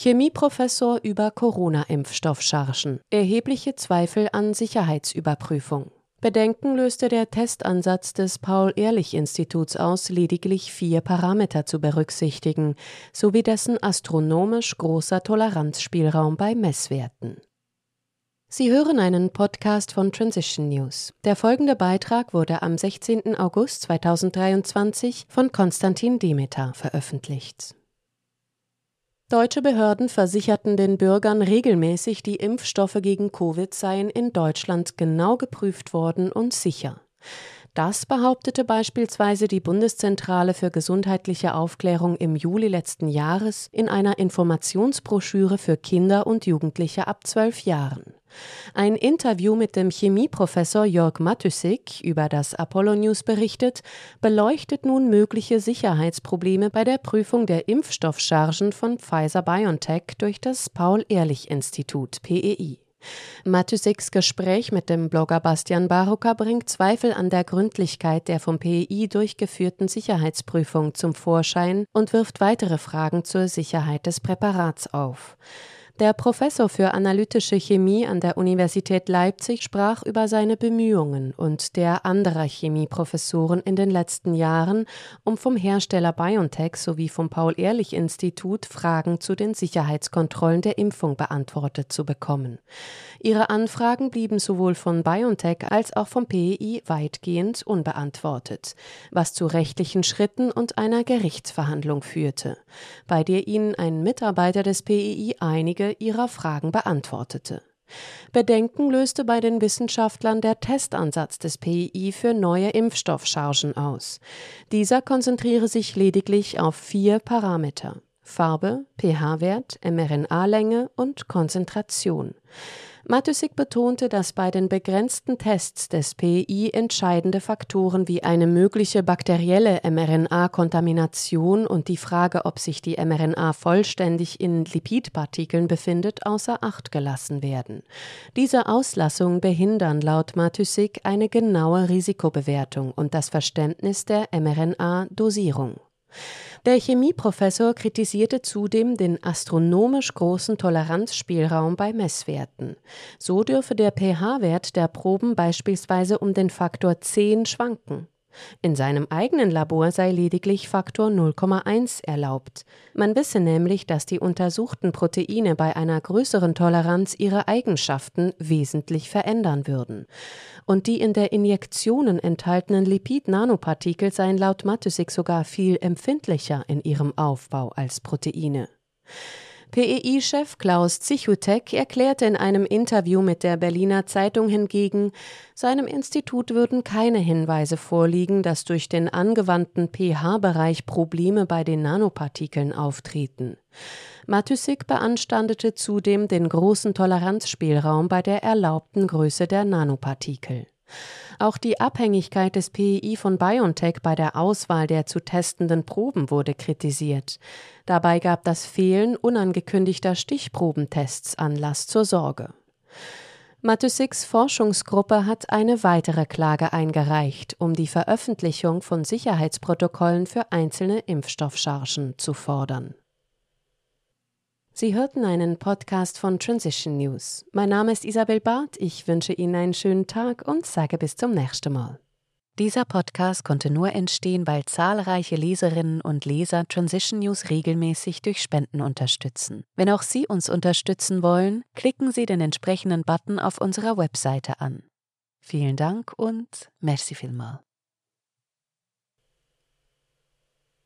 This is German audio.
Chemieprofessor über Corona-Impfstoffchargen. Erhebliche Zweifel an Sicherheitsüberprüfung. Bedenken löste der Testansatz des Paul-Ehrlich-Instituts aus, lediglich vier Parameter zu berücksichtigen, sowie dessen astronomisch großer Toleranzspielraum bei Messwerten. Sie hören einen Podcast von Transition News. Der folgende Beitrag wurde am 16. August 2023 von Konstantin Demeter veröffentlicht. Deutsche Behörden versicherten den Bürgern regelmäßig, die Impfstoffe gegen Covid seien in Deutschland genau geprüft worden und sicher. Das behauptete beispielsweise die Bundeszentrale für gesundheitliche Aufklärung im Juli letzten Jahres in einer Informationsbroschüre für Kinder und Jugendliche ab zwölf Jahren. Ein Interview mit dem Chemieprofessor Jörg Matysik über das Apollo News berichtet, beleuchtet nun mögliche Sicherheitsprobleme bei der Prüfung der Impfstoffchargen von Pfizer BioNTech durch das Paul-Ehrlich-Institut PEI. Matysiks Gespräch mit dem Blogger Bastian Barucker bringt Zweifel an der Gründlichkeit der vom PEI durchgeführten Sicherheitsprüfung zum Vorschein und wirft weitere Fragen zur Sicherheit des Präparats auf. Der Professor für analytische Chemie an der Universität Leipzig sprach über seine Bemühungen und der anderer Chemieprofessoren in den letzten Jahren, um vom Hersteller BioNTech sowie vom Paul-Ehrlich-Institut Fragen zu den Sicherheitskontrollen der Impfung beantwortet zu bekommen. Ihre Anfragen blieben sowohl von BioNTech als auch vom PEI weitgehend unbeantwortet, was zu rechtlichen Schritten und einer Gerichtsverhandlung führte, bei der ihnen ein Mitarbeiter des PEI einige ihrer Fragen beantwortete. Bedenken löste bei den Wissenschaftlern der Testansatz des PII für neue Impfstoffchargen aus. Dieser konzentriere sich lediglich auf vier Parameter Farbe, pH-Wert, mRNA-Länge und Konzentration. Matysik betonte, dass bei den begrenzten Tests des PI entscheidende Faktoren wie eine mögliche bakterielle mRNA-Kontamination und die Frage, ob sich die mRNA vollständig in Lipidpartikeln befindet, außer Acht gelassen werden. Diese Auslassungen behindern laut Matysik eine genaue Risikobewertung und das Verständnis der mRNA-Dosierung. Der Chemieprofessor kritisierte zudem den astronomisch großen Toleranzspielraum bei Messwerten. So dürfe der pH-Wert der Proben beispielsweise um den Faktor 10 schwanken. In seinem eigenen Labor sei lediglich Faktor 0,1 erlaubt. Man wisse nämlich, dass die untersuchten Proteine bei einer größeren Toleranz ihre Eigenschaften wesentlich verändern würden. Und die in der Injektionen enthaltenen Lipid-Nanopartikel seien laut Matysik sogar viel empfindlicher in ihrem Aufbau als Proteine. PEI-Chef Klaus Zichutek erklärte in einem Interview mit der Berliner Zeitung hingegen, seinem Institut würden keine Hinweise vorliegen, dass durch den angewandten pH-Bereich Probleme bei den Nanopartikeln auftreten. Matysik beanstandete zudem den großen Toleranzspielraum bei der erlaubten Größe der Nanopartikel. Auch die Abhängigkeit des PEI von BioNTech bei der Auswahl der zu testenden Proben wurde kritisiert. Dabei gab das Fehlen unangekündigter Stichprobentests Anlass zur Sorge. Mathesiks Forschungsgruppe hat eine weitere Klage eingereicht, um die Veröffentlichung von Sicherheitsprotokollen für einzelne Impfstoffchargen zu fordern. Sie hörten einen Podcast von Transition News. Mein Name ist Isabel Barth. Ich wünsche Ihnen einen schönen Tag und sage bis zum nächsten Mal. Dieser Podcast konnte nur entstehen, weil zahlreiche Leserinnen und Leser Transition News regelmäßig durch Spenden unterstützen. Wenn auch Sie uns unterstützen wollen, klicken Sie den entsprechenden Button auf unserer Webseite an. Vielen Dank und merci vielmal.